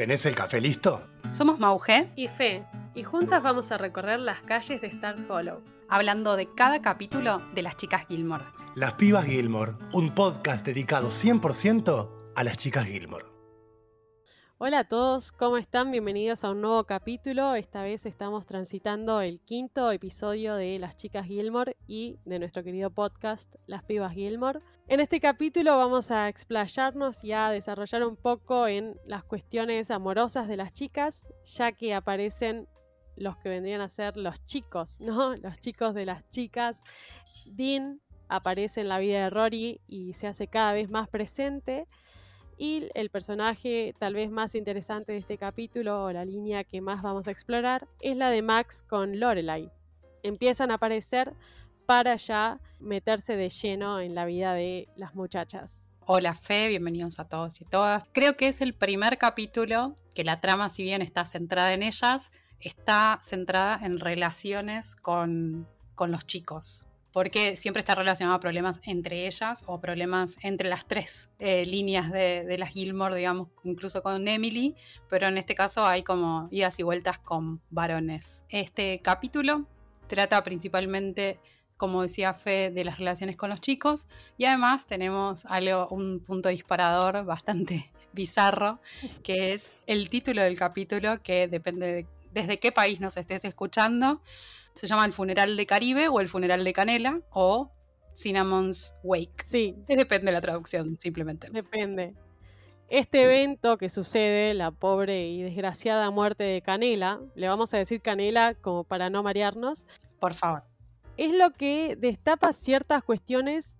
¿Tenés el café listo? Somos Mauge y Fe, y juntas vamos a recorrer las calles de Stars Hollow. Hablando de cada capítulo de las chicas Gilmore. Las Pibas Gilmore, un podcast dedicado 100% a las chicas Gilmore. Hola a todos, ¿cómo están? Bienvenidos a un nuevo capítulo. Esta vez estamos transitando el quinto episodio de Las Chicas Gilmore y de nuestro querido podcast Las Pibas Gilmore. En este capítulo vamos a explayarnos y a desarrollar un poco en las cuestiones amorosas de las chicas, ya que aparecen los que vendrían a ser los chicos, ¿no? Los chicos de las chicas. Dean aparece en la vida de Rory y se hace cada vez más presente. Y el personaje tal vez más interesante de este capítulo, o la línea que más vamos a explorar, es la de Max con Lorelai. Empiezan a aparecer para ya meterse de lleno en la vida de las muchachas. Hola Fe, bienvenidos a todos y todas. Creo que es el primer capítulo que la trama, si bien está centrada en ellas, está centrada en relaciones con, con los chicos porque siempre está relacionado a problemas entre ellas o problemas entre las tres eh, líneas de, las Gilmore, digamos, incluso con Emily, pero en este caso hay como idas y vueltas con varones. Este capítulo trata principalmente, como decía Fe, de las relaciones con los chicos y además tenemos algo, un punto disparador bastante bizarro, que es el título del capítulo, que depende de desde qué país nos estés escuchando se llama el funeral de Caribe o el funeral de Canela o Cinnamon's Wake. Sí. depende de la traducción, simplemente. Depende. Este evento que sucede, la pobre y desgraciada muerte de Canela, le vamos a decir Canela como para no marearnos. Por favor. Es lo que destapa ciertas cuestiones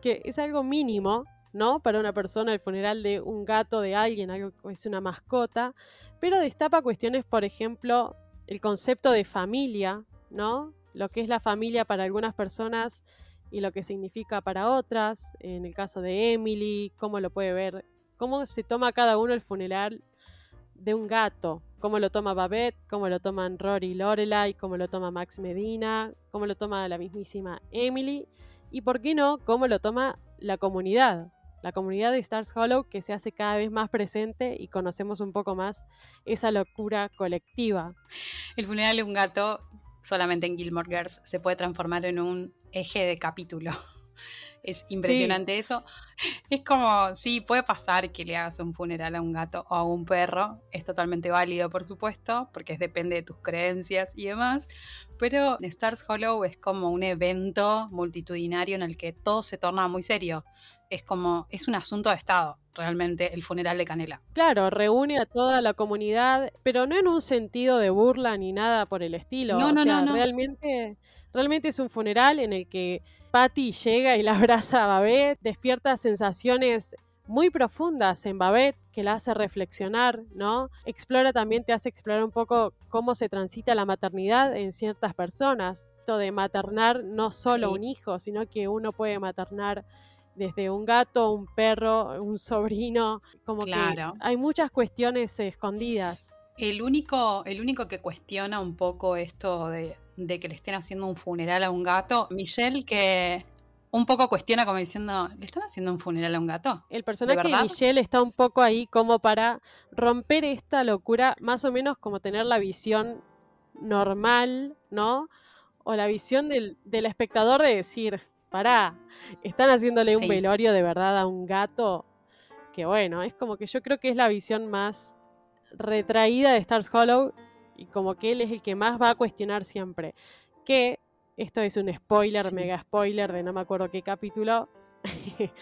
que es algo mínimo, ¿no? Para una persona, el funeral de un gato, de alguien, algo que es una mascota, pero destapa cuestiones, por ejemplo, el concepto de familia, ¿no? Lo que es la familia para algunas personas y lo que significa para otras. En el caso de Emily, cómo lo puede ver, cómo se toma cada uno el funeral de un gato, cómo lo toma Babette, cómo lo toman Rory y Lorelai, cómo lo toma Max Medina, cómo lo toma la mismísima Emily y, por qué no, cómo lo toma la comunidad, la comunidad de Stars Hollow que se hace cada vez más presente y conocemos un poco más esa locura colectiva. El funeral de un gato solamente en Gilmore Girls se puede transformar en un eje de capítulo. Es impresionante eso. Es como, sí, puede pasar que le hagas un funeral a un gato o a un perro. Es totalmente válido, por supuesto, porque depende de tus creencias y demás. Pero Stars Hollow es como un evento multitudinario en el que todo se torna muy serio. Es como, es un asunto de Estado realmente el funeral de Canela. Claro, reúne a toda la comunidad, pero no en un sentido de burla ni nada por el estilo. No, no, no, Realmente, realmente es un funeral en el que Patty llega y la abraza a Babette, despierta sensaciones muy profundas en Babette que la hace reflexionar, ¿no? Explora también, te hace explorar un poco cómo se transita la maternidad en ciertas personas. Esto de maternar no solo un hijo, sino que uno puede maternar desde un gato, un perro, un sobrino, como que hay muchas cuestiones escondidas. El único, el único que cuestiona un poco esto de, que le estén haciendo un funeral a un gato, Michelle, que un poco cuestiona como diciendo, ¿le están haciendo un funeral a un gato? El personaje de, Michelle está un poco ahí como para romper esta locura, más o menos como tener la visión normal, ¿no? O la visión del, del espectador de decir, pará, están haciéndole un velorio de verdad a un gato, que bueno, es como que yo creo que es la visión más retraída de Stars Hollow y como que él es el que más va a cuestionar siempre. Que esto es un spoiler, mega spoiler de no me acuerdo qué capítulo.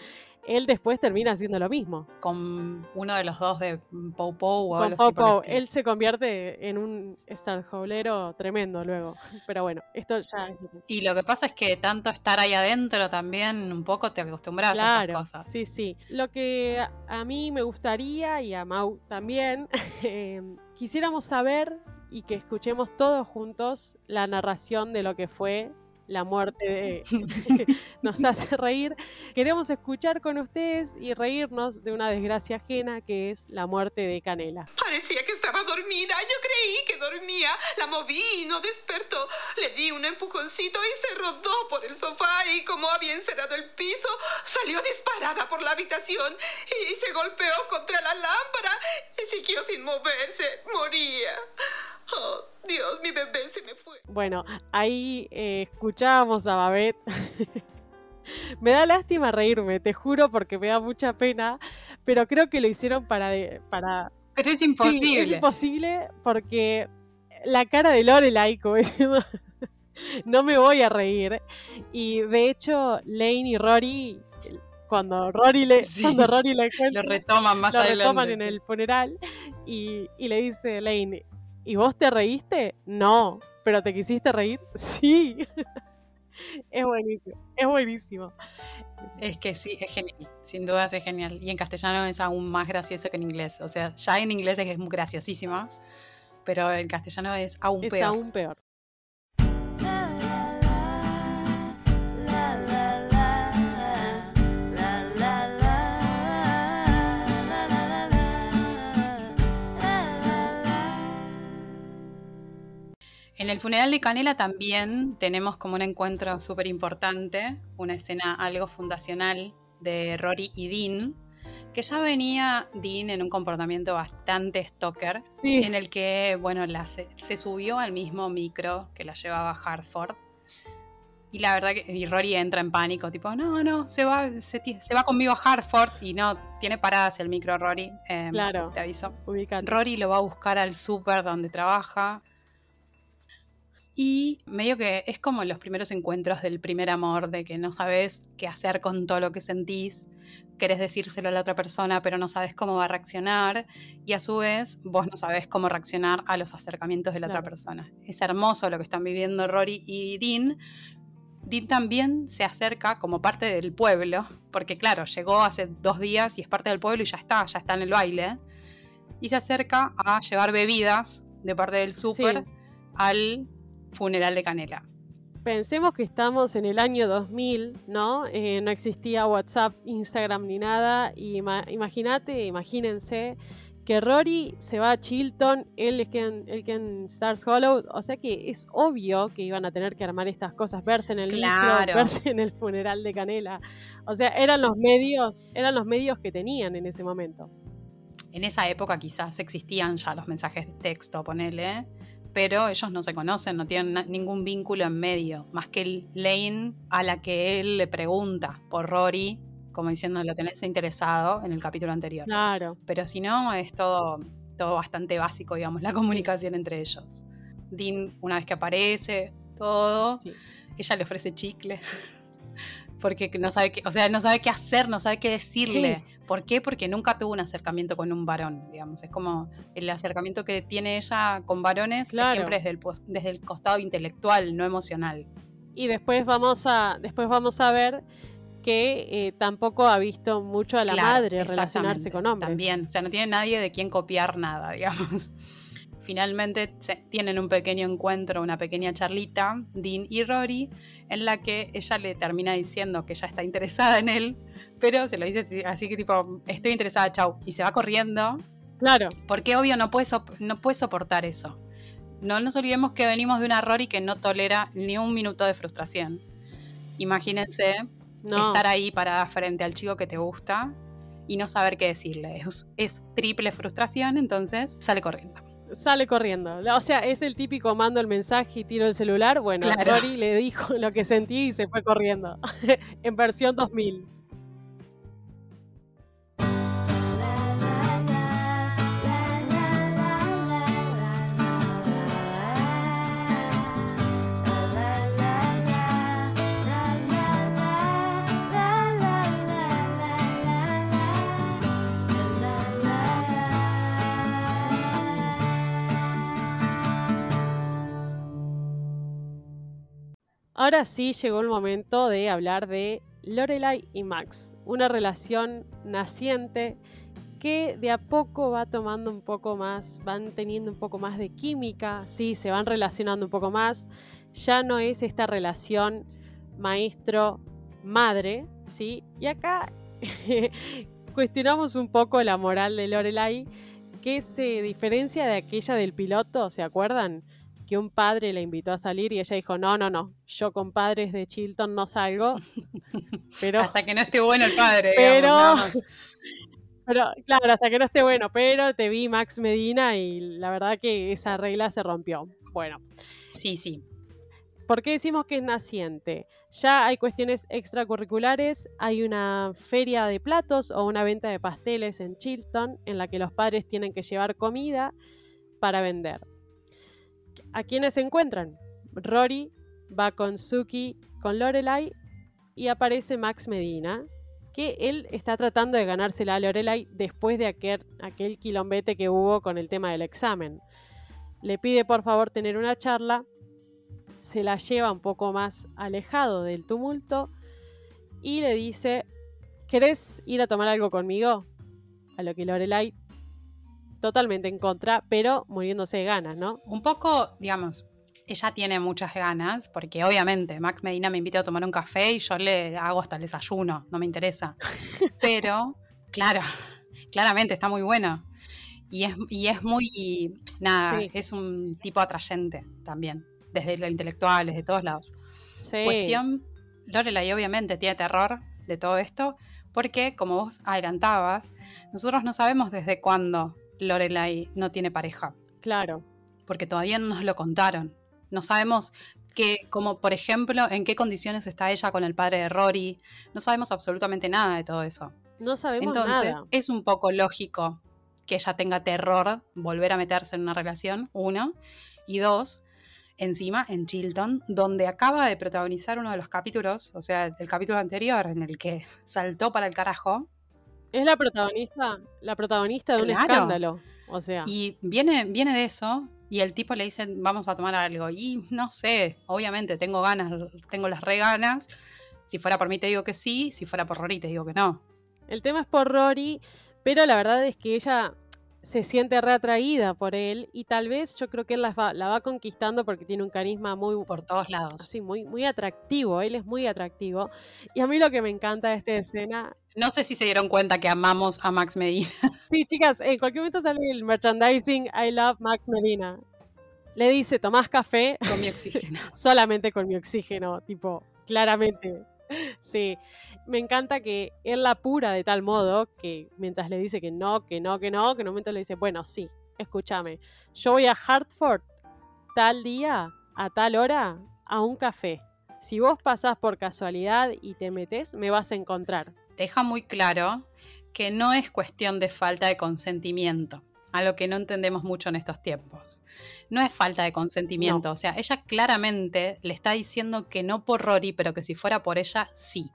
él después termina haciendo lo mismo. Con uno de los dos de Pou Pou o algo Pou Él se convierte en un Starholero tremendo luego. Pero bueno, esto ya. Y lo que pasa es que tanto estar ahí adentro también un poco te acostumbras a esas cosas. Sí, sí. Lo que a mí me gustaría y a Mau también, eh, quisiéramos saber y que escuchemos todos juntos la narración de lo que fue la muerte nos hace reír. Queremos escuchar con ustedes y reírnos de una desgracia ajena que es la muerte de Canela. Parecía que estaba dormida. Yo creí que dormía. La moví y no despertó. Le di un empujoncito y se rodó por el sofá y como había encerrado el piso, salió disparada por la habitación y se golpeó contra la lámpara. Y líquido sin moverse. Moría. Oh, Dios, mi bebé se me fue. Bueno, ahí eh, escuchábamos a Babette. me da lástima reírme, te juro, porque me da mucha pena, pero creo que lo hicieron para... para... Pero es Sí, imposible. es imposible porque la cara de Lorelai, como diciendo, no me voy a reír. Y de hecho, Lane y Rory, cuando Rory le, Sí. cuando Rory le Lo retoman más lo adelante. retoman en sí. el funeral y, y le dice Lane, ¿y vos te reíste? No, pero ¿te quisiste reír? Sí. es buenísimo, es buenísimo. Es que sí, es genial. Sin dudas es genial. Y en castellano es aún más gracioso que en inglés. O sea, ya en inglés es muy graciosísima, pero en castellano es aún Es peor. aún peor. En el funeral de Canela también tenemos como un encuentro súper importante, una escena algo fundacional de Rory y Dean, que ya venía Dean en un comportamiento bastante stalker, Sí, en el que, bueno, la, se, se subió al mismo micro que la llevaba Hartford. Y la verdad que y Rory entra en pánico, tipo, no, no, se va, se, va conmigo a Hartford y no, tiene paradas el micro Rory, em, Claro. te aviso. ubicate. Rory lo va a buscar al súper donde trabaja. Y medio que es como los primeros encuentros del primer amor, de que no sabes qué hacer con todo lo que sentís, querés decírselo a la otra persona, pero no sabes cómo va a reaccionar, y a su vez vos no sabes cómo reaccionar a los acercamientos de la Claro. otra persona. Es hermoso lo que están viviendo Rory y Dean. Dean también se acerca como parte del pueblo, porque claro, llegó hace dos días y es parte del pueblo y ya está, ya está en el baile. Y se acerca a llevar bebidas de parte del súper Sí. al funeral de Canela. Pensemos que estamos en el año 2000, ¿no? Eh, no existía WhatsApp, Instagram ni nada. Y ima- imagínate, imagínense que Rory se va a Chilton, él es que en, él que en Stars Hollow. O sea que es obvio que iban a tener que armar estas cosas, verse en el Claro. micro, verse en el funeral de Canela. O sea, eran los medios, eran los medios que tenían en ese momento. En esa época quizás existían ya los mensajes de texto, ponele, pero ellos no se conocen, no tienen ningún vínculo en medio, más que Lane a la que él le pregunta por Rory, como diciendo, lo tenés interesado en el capítulo anterior. Claro. Pero si no, es todo, todo bastante básico, digamos, la comunicación entre ellos. Dean, una vez que aparece, todo, sí. ella le ofrece chicle. Porque no sabe qué, o sea, no sabe qué hacer, no sabe qué decirle. ¿Por qué? Porque nunca tuvo un acercamiento con un varón, digamos. Es como el acercamiento que tiene ella con varones es Claro. siempre desde el, desde el costado intelectual, no emocional. Y después vamos a, después vamos a ver que eh, tampoco ha visto mucho a la Claro, madre relacionarse con hombres. También, o sea, no tiene nadie de quien copiar nada, digamos. Finalmente se- tienen un pequeño encuentro, una pequeña charlita, Dean y Rory, en la que ella le termina diciendo que ella está interesada en él, pero se lo dice así- que tipo, estoy interesada, chau, y se va corriendo, Claro, porque obvio no puede, no puede soportar eso. No nos olvidemos que venimos de una Rory que no tolera ni un minuto de frustración. Imagínense no. estar ahí parada frente al chico que te gusta y no saber qué decirle. Es, es triple frustración, entonces sale corriendo. Sale corriendo. O sea, es el típico mando el mensaje y tiro el celular. Bueno, Claro. Rory le dijo lo que sentí y se fue corriendo. en versión 2000. Ahora sí llegó el momento de hablar de Lorelai y Max, una relación naciente que de a poco va tomando un poco más, van teniendo un poco más de química, sí, se van relacionando un poco más. Ya no es esta relación maestro-madre, sí. Y acá cuestionamos un poco la moral de Lorelai, que se diferencia de aquella del piloto, ¿se acuerdan? Que un padre la invitó a salir y ella dijo, no, no, no, yo con padres de Chilton no salgo. Pero, Hasta que no esté bueno el padre. pero, digamos. Pero claro, hasta que no esté bueno, pero te vi Max Medina y la verdad que esa regla se rompió. Bueno. Sí, sí. ¿Por qué decimos que es naciente? Ya hay cuestiones extracurriculares, hay una feria de platos o una venta de pasteles en Chilton en la que los padres tienen que llevar comida para vender. ¿A quiénes se encuentran? Rory va con Suki, con Lorelai y aparece Max Medina, que él está tratando de ganársela a Lorelai después de aquel, aquel quilombete que hubo con el tema del examen. Le pide por favor tener una charla, se la lleva un poco más alejado del tumulto y le dice, ¿querés ir a tomar algo conmigo? A lo que Lorelai totalmente en contra, pero muriéndose de ganas, ¿no? Un poco, digamos, ella tiene muchas ganas, porque obviamente Max Medina me invita a tomar un café y yo le hago hasta el desayuno, no me interesa. Pero, claro, claramente está muy bueno. Y es, y es muy, nada, es un tipo atrayente también, desde lo intelectual, desde todos lados. Sí. Cuestión, Lorelai obviamente tiene terror de todo esto, porque como vos adelantabas, nosotros no sabemos desde cuándo Lorelai no tiene pareja. Claro. Porque todavía no nos lo contaron. No sabemos que, como por ejemplo, en qué condiciones está ella con el padre de Rory. No sabemos absolutamente nada de todo eso. No sabemos Entonces, es un poco lógico que ella tenga terror volver a meterse en una relación, uno. Y dos, encima en Chilton, donde acaba de protagonizar uno de los capítulos, o sea, el capítulo anterior en el que saltó para el carajo. Es la protagonista, la protagonista de un escándalo. O sea. Y viene, viene de eso, y el tipo le dice, vamos a tomar algo. Y no sé, obviamente tengo ganas, tengo las re ganas. Si fuera por mí te digo que sí, si fuera por Rory te digo que no. El tema es por Rory, pero la verdad es que ella se siente reatraída por él y tal vez yo creo que él la va, la va conquistando porque tiene un carisma muy... Por todos lados. Sí, muy, muy atractivo, él es muy atractivo. Y a mí lo que me encanta de esta escena... No sé si se dieron cuenta que amamos a Max Medina. Sí, chicas, en cualquier momento sale el merchandising I love Max Medina. Le dice, ¿tomás café? Con mi oxígeno. Solamente con mi oxígeno, tipo, claramente. Sí, me encanta que él la apura de tal modo que mientras le dice que no, que no, que no, que en un momento le dice, bueno, sí, escúchame, yo voy a Hartford tal día, a tal hora, a un café. Si vos pasás por casualidad y te metes, me vas a encontrar. Deja muy claro que no es cuestión de falta de consentimiento a lo que no entendemos mucho en estos tiempos. No es falta de consentimiento, o sea, ella claramente le está diciendo que no por Rory, pero que si fuera por ella, sí.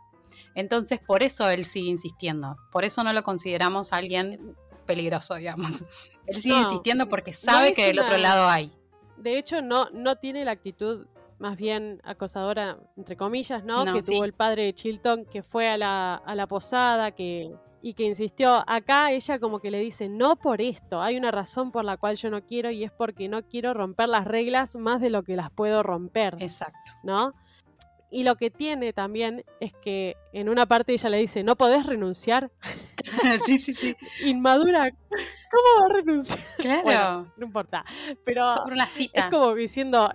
Entonces, por eso él sigue insistiendo, por eso no lo consideramos alguien peligroso, digamos. Él sigue insistiendo porque sabe que del otro lado hay. De hecho, no, no tiene la actitud más bien acosadora, entre comillas, ¿no? que tuvo el padre de Chilton, que fue a la, a la posada, que y que insistió. Acá ella como que le dice, no por esto, hay una razón por la cual yo no quiero y es porque no quiero romper las reglas más de lo que las puedo romper. Exacto. ¿No? Y lo que tiene también es que en una parte ella le dice, no podés renunciar. sí, sí, sí. Inmadura. ¿Cómo va a renunciar? Claro. no importa. Pero por una cita. es como diciendo,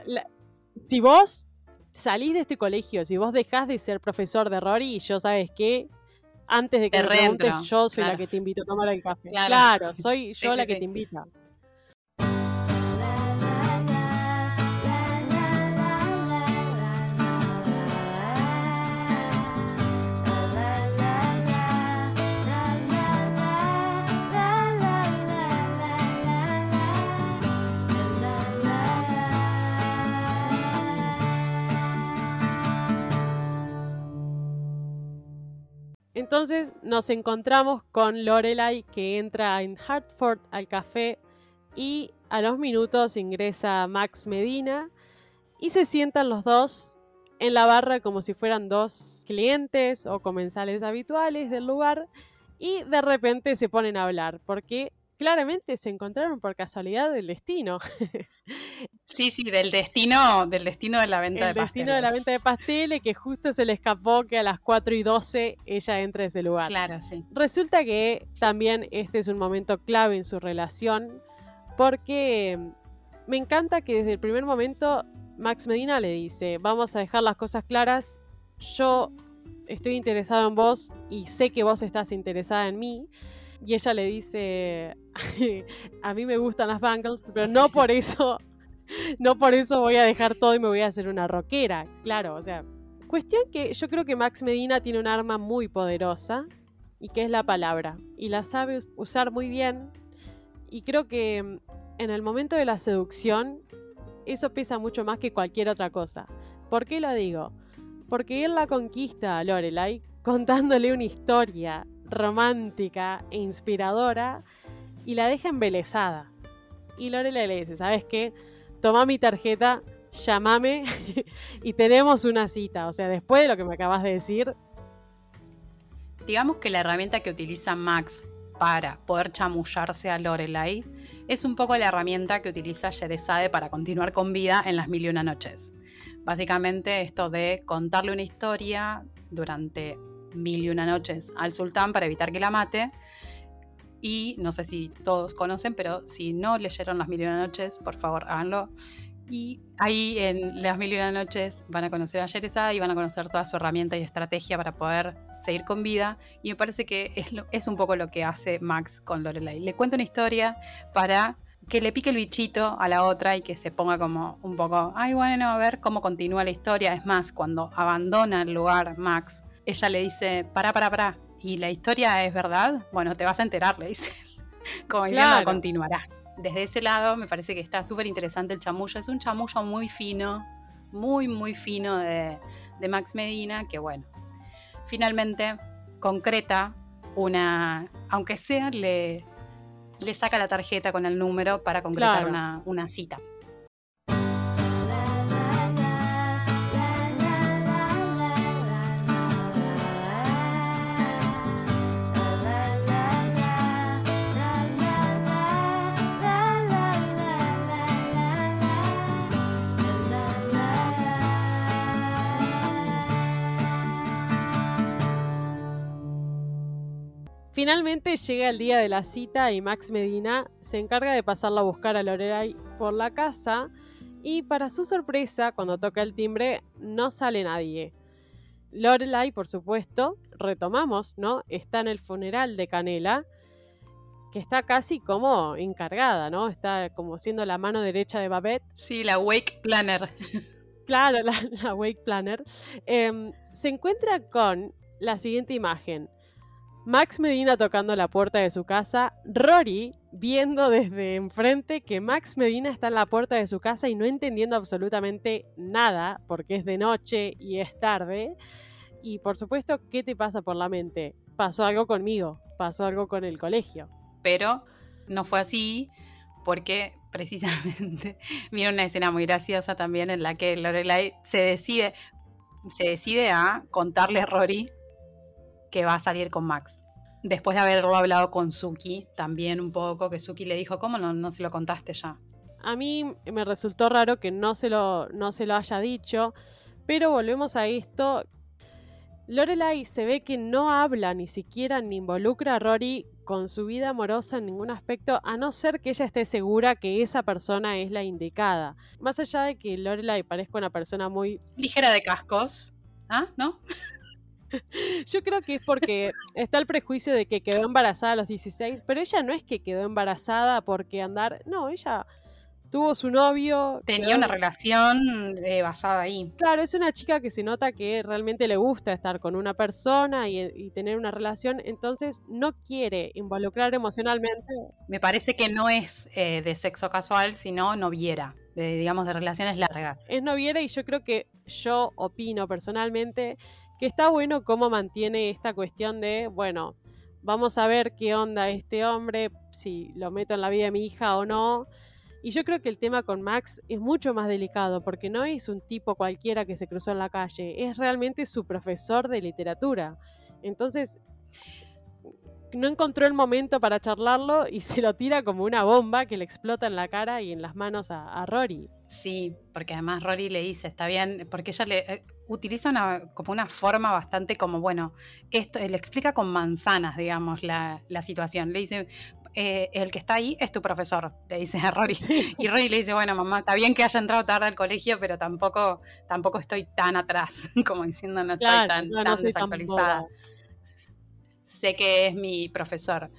si vos salís de este colegio, si vos dejás de ser profesor de Rory y yo sabes qué, antes de que me preguntes, yo soy la que te invito a tomar el café. Claro, soy yo la que te invita. Entonces nos encontramos con Lorelai que entra en Hartford al café y a los minutos ingresa Max Medina y se sientan los dos en la barra como si fueran dos clientes o comensales habituales del lugar y de repente se ponen a hablar porque claramente se encontraron por casualidad del destino. Sí, sí, del destino, del destino de la venta de pasteles. El destino de la venta de pasteles, que justo se le escapó que a las 4 y 12 ella entre a ese lugar. Claro, sí. Resulta que también este es un momento clave en su relación, porque me encanta que desde el primer momento Max Medina le dice, vamos a dejar las cosas claras, yo estoy interesado en vos y sé que vos estás interesada en mí, Y ella le dice, a mí me gustan las bangles, pero no por eso, no por eso voy a dejar todo y me voy a hacer una rockera. Claro, o sea, cuestión que yo creo que Max Medina tiene un arma muy poderosa y que es la palabra. Y la sabe usar muy bien. Y creo que mm, en el momento de la seducción, eso pesa mucho más que cualquier otra cosa. ¿Por qué lo digo? Porque él la conquista a Lorelai contándole una historia romántica e inspiradora y la deja embelesada. Y Lorelai le dice, ¿sabes qué? Toma mi tarjeta, llámame y tenemos una cita. O sea, después de lo que me acabas de decir. Digamos que la herramienta que utiliza Max para poder chamullarse a Lorelai es un poco la herramienta que utiliza Yerezade para continuar con vida en las mil y una noches. Básicamente esto de contarle una historia durante mil y una noches al sultán para evitar que la mate. Y no sé si todos conocen, pero si no leyeron las mil y una noches, por favor háganlo. Y ahí en las mil y una noches van a conocer a Yerezade y van a conocer toda su herramienta y estrategia para poder seguir con vida. Y me parece que es, es un poco lo que hace Max con Lorelai. Le cuenta una historia para que le pique el bichito a la otra y que se ponga como un poco, ay, bueno, a ver cómo continúa la historia. Es más, cuando abandona el lugar Max, ella le dice, para, para, para, ¿y la historia es verdad? Bueno, te vas a enterar, le dice. como diciendo, continuará. Desde ese lado me parece que está súper interesante el chamullo. Es un chamullo muy fino, muy, muy fino de, de Max Medina, que bueno, finalmente concreta una, aunque sea, le, le saca la tarjeta con el número para concretar una, una cita. Finalmente llega el día de la cita y Max Medina se encarga de pasarla a buscar a Lorelai por la casa y para su sorpresa, cuando toca el timbre, no sale nadie. Lorelai, por supuesto, retomamos, ¿no? Está en el funeral de Canela, que está casi como encargada, ¿no? Está como siendo la mano derecha de Babette. Sí, la Wake Planner. Claro, la, Wake Planner. Em, se encuentra con la siguiente imagen. Max Medina tocando la puerta de su casa, Rory viendo desde enfrente que Max Medina está en la puerta de su casa y no entendiendo absolutamente nada, porque es de noche y es tarde. Y por supuesto, ¿qué te pasa por la mente? Pasó algo conmigo, pasó algo con el colegio. Pero no fue así, porque precisamente vieron una escena muy graciosa también en la que Lorelai se decide, se decide a contarle a Rory que va a salir con Max. Después de haberlo hablado con Suki, también un poco, que Suki le dijo, ¿cómo no, no se lo contaste ya? A mí me resultó raro que no se, lo, no se lo haya dicho, pero volvemos a esto. Lorelai se ve que no habla ni siquiera ni involucra a Rory con su vida amorosa en ningún aspecto, a no ser que ella esté segura que esa persona es la indicada. Más allá de que Lorelai parezca una persona muy... Ligera de cascos. ¿Ah? ¿No? Yo creo que es porque está el prejuicio de que quedó embarazada a los 16, pero ella no es que quedó embarazada porque andar, no, ella tuvo su novio. Tenía una relación eh, basada ahí. Claro, es una chica que se nota que realmente le gusta estar con una persona y, tener una relación, entonces no quiere involucrar emocionalmente. Me parece que no es eh, de sexo casual, sino noviera. De, digamos, de relaciones largas. Es noviera y yo creo que yo opino personalmente que está bueno cómo mantiene esta cuestión de, bueno, vamos a ver qué onda este hombre, si lo meto en la vida de mi hija o no. Y yo creo que el tema con Max es mucho más delicado porque no es un tipo cualquiera que se cruzó en la calle, es realmente su profesor de literatura. Entonces, no encontró el momento para charlarlo y se lo tira como una bomba que le explota en la cara y en las manos a, Rory. Sí, porque además Rory le dice, está bien, porque ella le, eh, utiliza una, como una forma bastante como, bueno, esto le explica con manzanas, digamos, la, situación. Le dice, eh, el que está ahí es tu profesor, le dice a Rory. Y Rory le dice, bueno, mamá, está bien que haya entrado tarde al colegio, pero tampoco, tampoco estoy tan atrás, como diciendo, no estoy tan, desactualizada. sé que es mi profesor.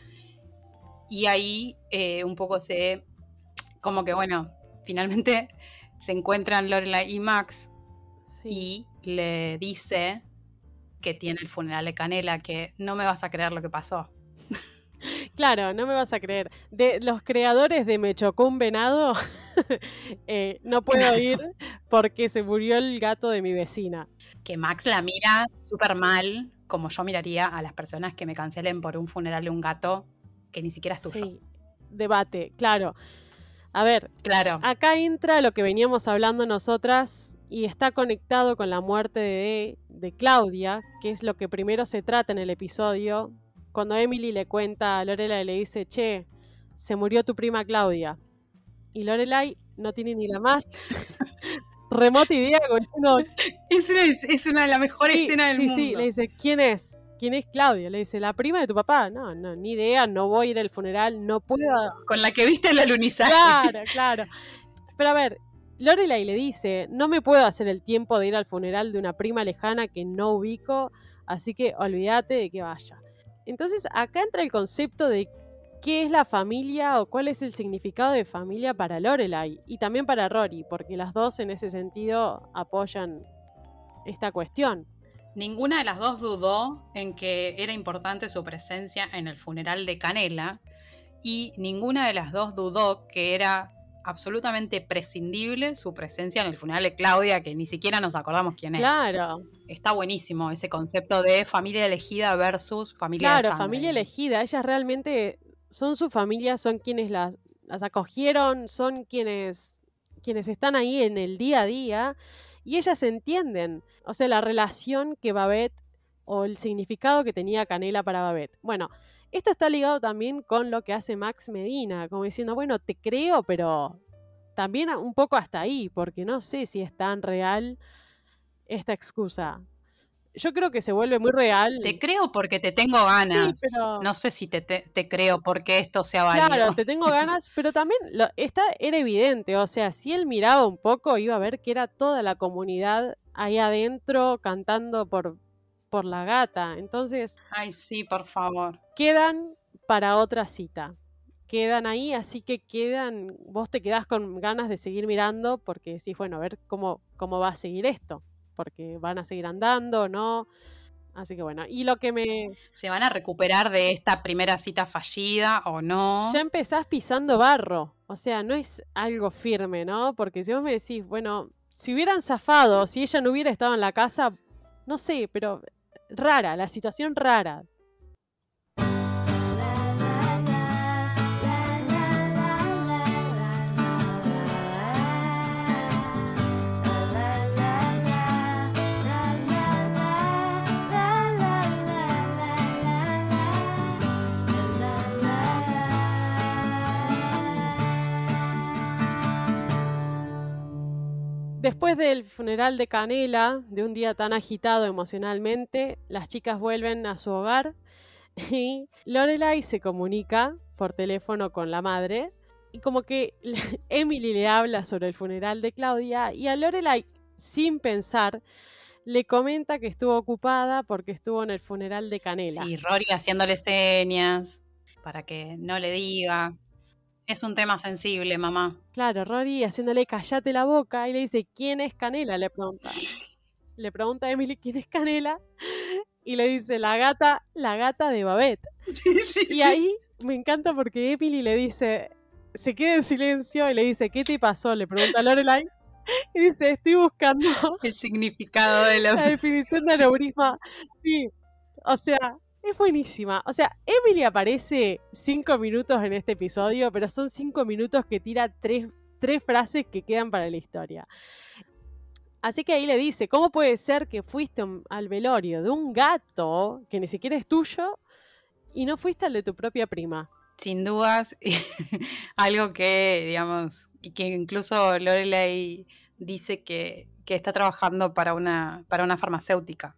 Y ahí eh, un poco se, como que bueno, finalmente se encuentran Lorelai y Max y le dice que tiene el funeral de Canela, que no me vas a creer lo que pasó. Claro, no me vas a creer. De los creadores de Me chocó un venado, eh, no puedo ir porque se murió el gato de mi vecina. Que Max la mira súper mal, como yo miraría a las personas que me cancelen por un funeral de un gato que ni siquiera es tuyo. Sí, debate, claro. A ver, claro. acá entra lo que veníamos hablando nosotras y está conectado con la muerte de, de Claudia, que es lo que primero se trata en el episodio, cuando Emily le cuenta a Lorelai y le dice, che, se murió tu prima Claudia. Y Lorelai no tiene ni la más remota idea. Es, una, es una de las mejores escenas del sí, mundo. Sí, le dice, ¿quién es? ¿Quién es Claudia? Le dice, la prima de tu papá. No, no, ni idea, no voy a ir al funeral, no puedo. Con la que viste el alunizaje. Claro, claro. Pero a ver, Lorelai le dice, no me puedo hacer el tiempo de ir al funeral de una prima lejana que no ubico, así que olvídate de que vaya. Entonces acá entra el concepto de qué es la familia o cuál es el significado de familia para Lorelai y también para Rory, porque las dos en ese sentido apoyan esta cuestión. Ninguna de las dos dudó en que era importante su presencia en el funeral de Canela y ninguna de las dos dudó que era absolutamente prescindible su presencia en el funeral de Claudia, que ni siquiera nos acordamos quién es. Claro. Está buenísimo ese concepto de familia elegida versus familia Claro, familia elegida. Ellas realmente son su familia, son quienes las, las acogieron, son quienes, quienes están ahí en el día a día y ellas entienden, o sea, la relación que Babette o el significado que tenía Canela para Babette. Bueno, esto está ligado también con lo que hace Max Medina, como diciendo, bueno, te creo, pero también un poco hasta ahí, porque no sé si es tan real esta excusa yo creo que se vuelve muy real. Te creo porque te tengo ganas. No sé si te, te, creo porque esto sea válido. Claro, te tengo ganas, pero también lo, está, era evidente. O sea, si él miraba un poco, iba a ver que era toda la comunidad ahí adentro cantando por, por la gata. Entonces. Ay, sí, por favor. Quedan para otra cita. Quedan ahí, así que quedan. Vos te quedás con ganas de seguir mirando porque decís, bueno, a ver cómo, cómo va a seguir esto porque van a seguir andando, ¿no? Así que bueno, y lo que me... ¿Se van a recuperar de esta primera cita fallida o no? Ya empezás pisando barro, o sea, no es algo firme, ¿no? Porque si vos me decís, bueno, si hubieran zafado, si ella no hubiera estado en la casa, no sé, pero rara, la situación rara. Después del funeral de Canela, de un día tan agitado emocionalmente, las chicas vuelven a su hogar y Lorelai se comunica por teléfono con la madre y como que Emily le habla sobre el funeral de Claudia y a Lorelai, sin pensar, le comenta que estuvo ocupada porque estuvo en el funeral de Canela. Sí, Rory haciéndole señas para que no le diga. Es un tema sensible, mamá. Claro, Rory haciéndole callate la boca y le dice, ¿quién es Canela? Le pregunta. le pregunta a Emily, ¿quién es Canela? Y le dice, la gata, la gata de Babette. y ahí me encanta porque Emily le dice, se queda en silencio y le dice, ¿qué te pasó? Le pregunta a Lorelai. Y dice, estoy buscando el significado de la, la definición de aneurisma. Sí, o sea, es buenísima. O sea, Emily aparece cinco minutos en este episodio, pero son cinco minutos que tira tres, frases que quedan para la historia. Así que ahí le dice, ¿cómo puede ser que fuiste al velorio de un gato que ni siquiera es tuyo y no fuiste al de tu propia prima? Sin dudas, algo que, digamos, y que incluso Lorelai dice que, que está trabajando para una, para una farmacéutica,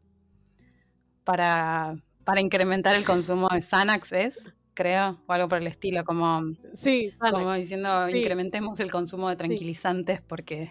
para para incrementar el consumo de Xanax es, creo, o algo por el estilo, como, sí, como diciendo incrementemos el consumo de tranquilizantes porque,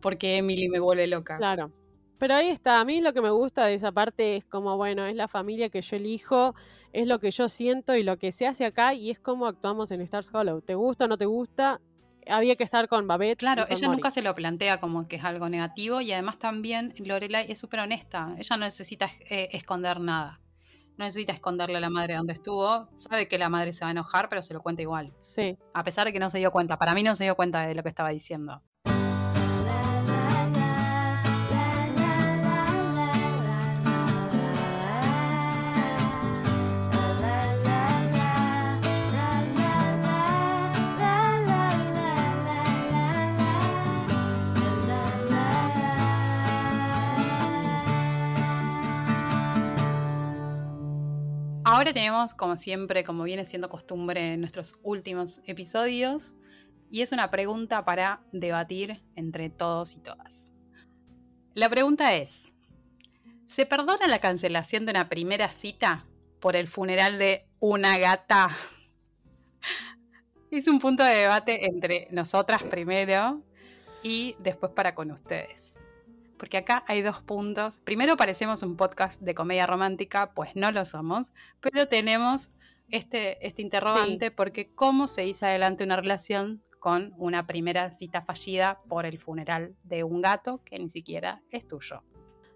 porque Emily me vuelve loca. Claro. Pero ahí está, a mí lo que me gusta de esa parte es como, bueno, es la familia que yo elijo, es lo que yo siento y lo que se hace acá y es como actuamos en Stars Hollow. ¿Te gusta o no te gusta? Había que estar con Babette. Claro, ella nunca se lo plantea como que es algo negativo y además también Lorelai es súper honesta. Ella no necesita eh, esconder nada. No necesita esconderle a la madre dónde estuvo. Sabe que la madre se va a enojar, pero se lo cuenta igual. Sí. A pesar de que no se dio cuenta. Para mí no se dio cuenta de lo que estaba diciendo. Ahora tenemos, como siempre, como viene siendo costumbre en nuestros últimos episodios, y es una pregunta para debatir entre todos y todas. La pregunta es, ¿se perdona la cancelación de una primera cita por el funeral de una gata? es un punto de debate entre nosotras primero y después para con ustedes porque acá hay dos puntos. Primero parecemos un podcast de comedia romántica, pues no lo somos, pero tenemos este, este interrogante porque cómo se hizo adelante una relación con una primera cita fallida por el funeral de un gato que ni siquiera es tuyo.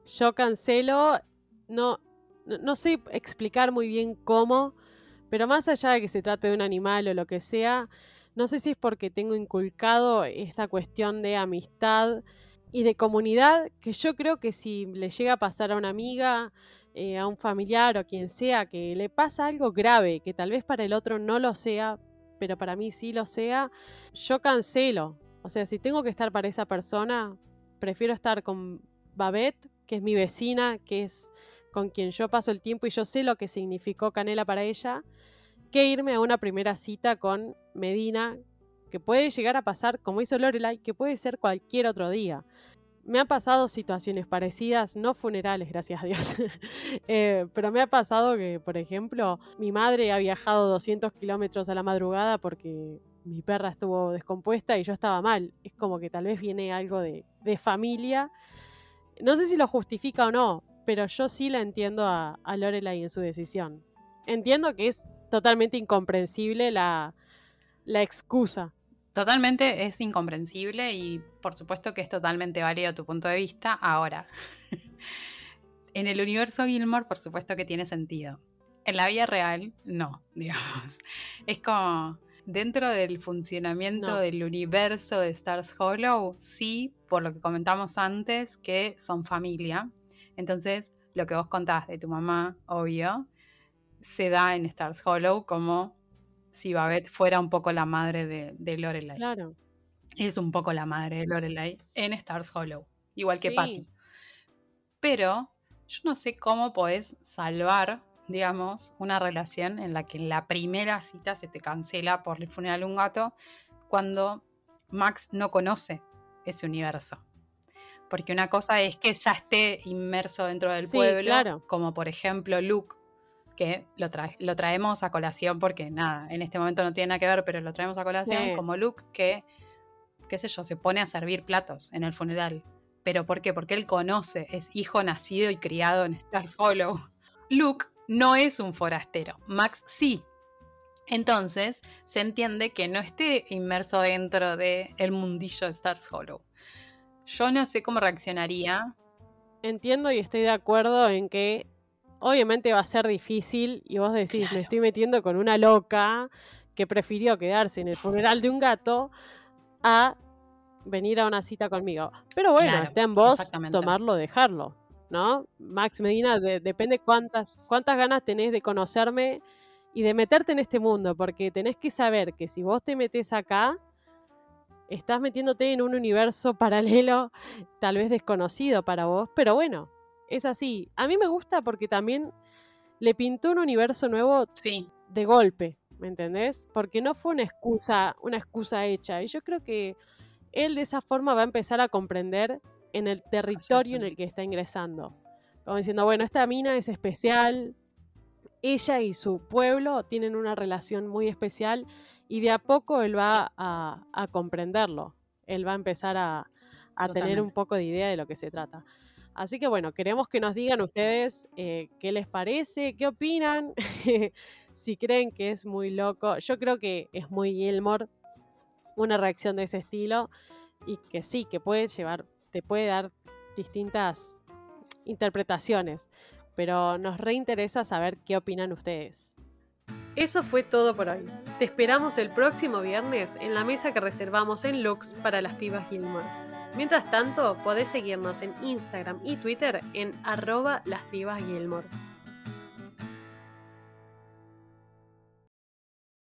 Yo cancelo, no, no sé explicar muy bien cómo, pero más allá de que se trate de un animal o lo que sea, no sé si es porque tengo inculcado esta cuestión de amistad y de comunidad que yo creo que si le llega a pasar a una amiga, eh, a un familiar o quien sea, que le pasa algo grave, que tal vez para el otro no lo sea, pero para mí sí lo sea, yo cancelo. O sea, si tengo que estar para esa persona, prefiero estar con Babette, que es mi vecina, que es con quien yo paso el tiempo y yo sé lo que significó Canela para ella, que irme a una primera cita con Medina, que puede llegar a pasar, como hizo Lorelai, que puede ser cualquier otro día. Me han pasado situaciones parecidas, no funerales, gracias a Dios, eh, pero me ha pasado que, por ejemplo, mi madre ha viajado 200 kilómetros a la madrugada porque mi perra estuvo descompuesta y yo estaba mal. Es como que tal vez viene algo de, familia. No sé si lo justifica o no, pero yo sí la entiendo a, a Lorelai en su decisión. Entiendo que es totalmente incomprensible la, la excusa Totalmente es incomprensible y por supuesto que es totalmente válido tu punto de vista. Ahora, en el universo Gilmore por supuesto que tiene sentido. En la vida real, no, digamos. Es como dentro del funcionamiento del universo de Stars Hollow, sí, por lo que comentamos antes, que son familia. Entonces, lo que vos contás de tu mamá, obvio, se da en Stars Hollow como si Babette fuera un poco la madre de, Lorelai. Claro. Es un poco la madre de Lorelai en Stars Hollow, igual que Patty. Pero yo no sé cómo podés salvar, digamos, una relación en la que en la primera cita se te cancela por el funeral de un gato cuando Max no conoce ese universo. Porque una cosa es que ya esté inmerso dentro del pueblo, como por ejemplo Luke, que lo, lo traemos a colación porque nada, en este momento no tiene nada que ver, pero lo traemos a colación como Luke que, qué sé yo, se pone a servir platos en el funeral. ¿Pero por qué? Porque él conoce, es hijo nacido y criado en Stars Hollow. Luke no es un forastero, Max sí. Entonces se entiende que no esté inmerso dentro del el mundillo de Stars Hollow. Yo no sé cómo reaccionaría. Entiendo y estoy de acuerdo en que obviamente va a ser difícil y vos decís, me estoy metiendo con una loca que prefirió quedarse en el funeral de un gato a venir a una cita conmigo. Pero bueno, está en vos tomarlo, dejarlo, ¿no? Max Medina, depende cuántas, cuántas ganas tenés de conocerme y de meterte en este mundo, porque tenés que saber que si vos te metes acá, estás metiéndote en un universo paralelo, tal vez desconocido para vos, pero bueno, es así. A mí me gusta porque también le pintó un universo nuevo de golpe, ¿me entendés? Porque no fue una excusa, una excusa hecha. Y yo creo que él de esa forma va a empezar a comprender en el territorio en el que está ingresando. Como diciendo, bueno, esta mina es especial, ella y su pueblo tienen una relación muy especial y de a poco él va a, comprenderlo. Él va a empezar a, a tener un poco de idea de lo que se trata. Así que bueno, queremos que nos digan ustedes eh, qué les parece, qué opinan, si creen que es muy loco. Yo creo que es muy Gilmore una reacción de ese estilo y que sí, que puede llevar, te puede dar distintas interpretaciones, pero nos reinteresa saber qué opinan ustedes. Eso fue todo por hoy. Te esperamos el próximo viernes en la mesa que reservamos en Lux para las pibas Gilmore. Mientras tanto, podés seguirnos en Instagram y Twitter en arroba las.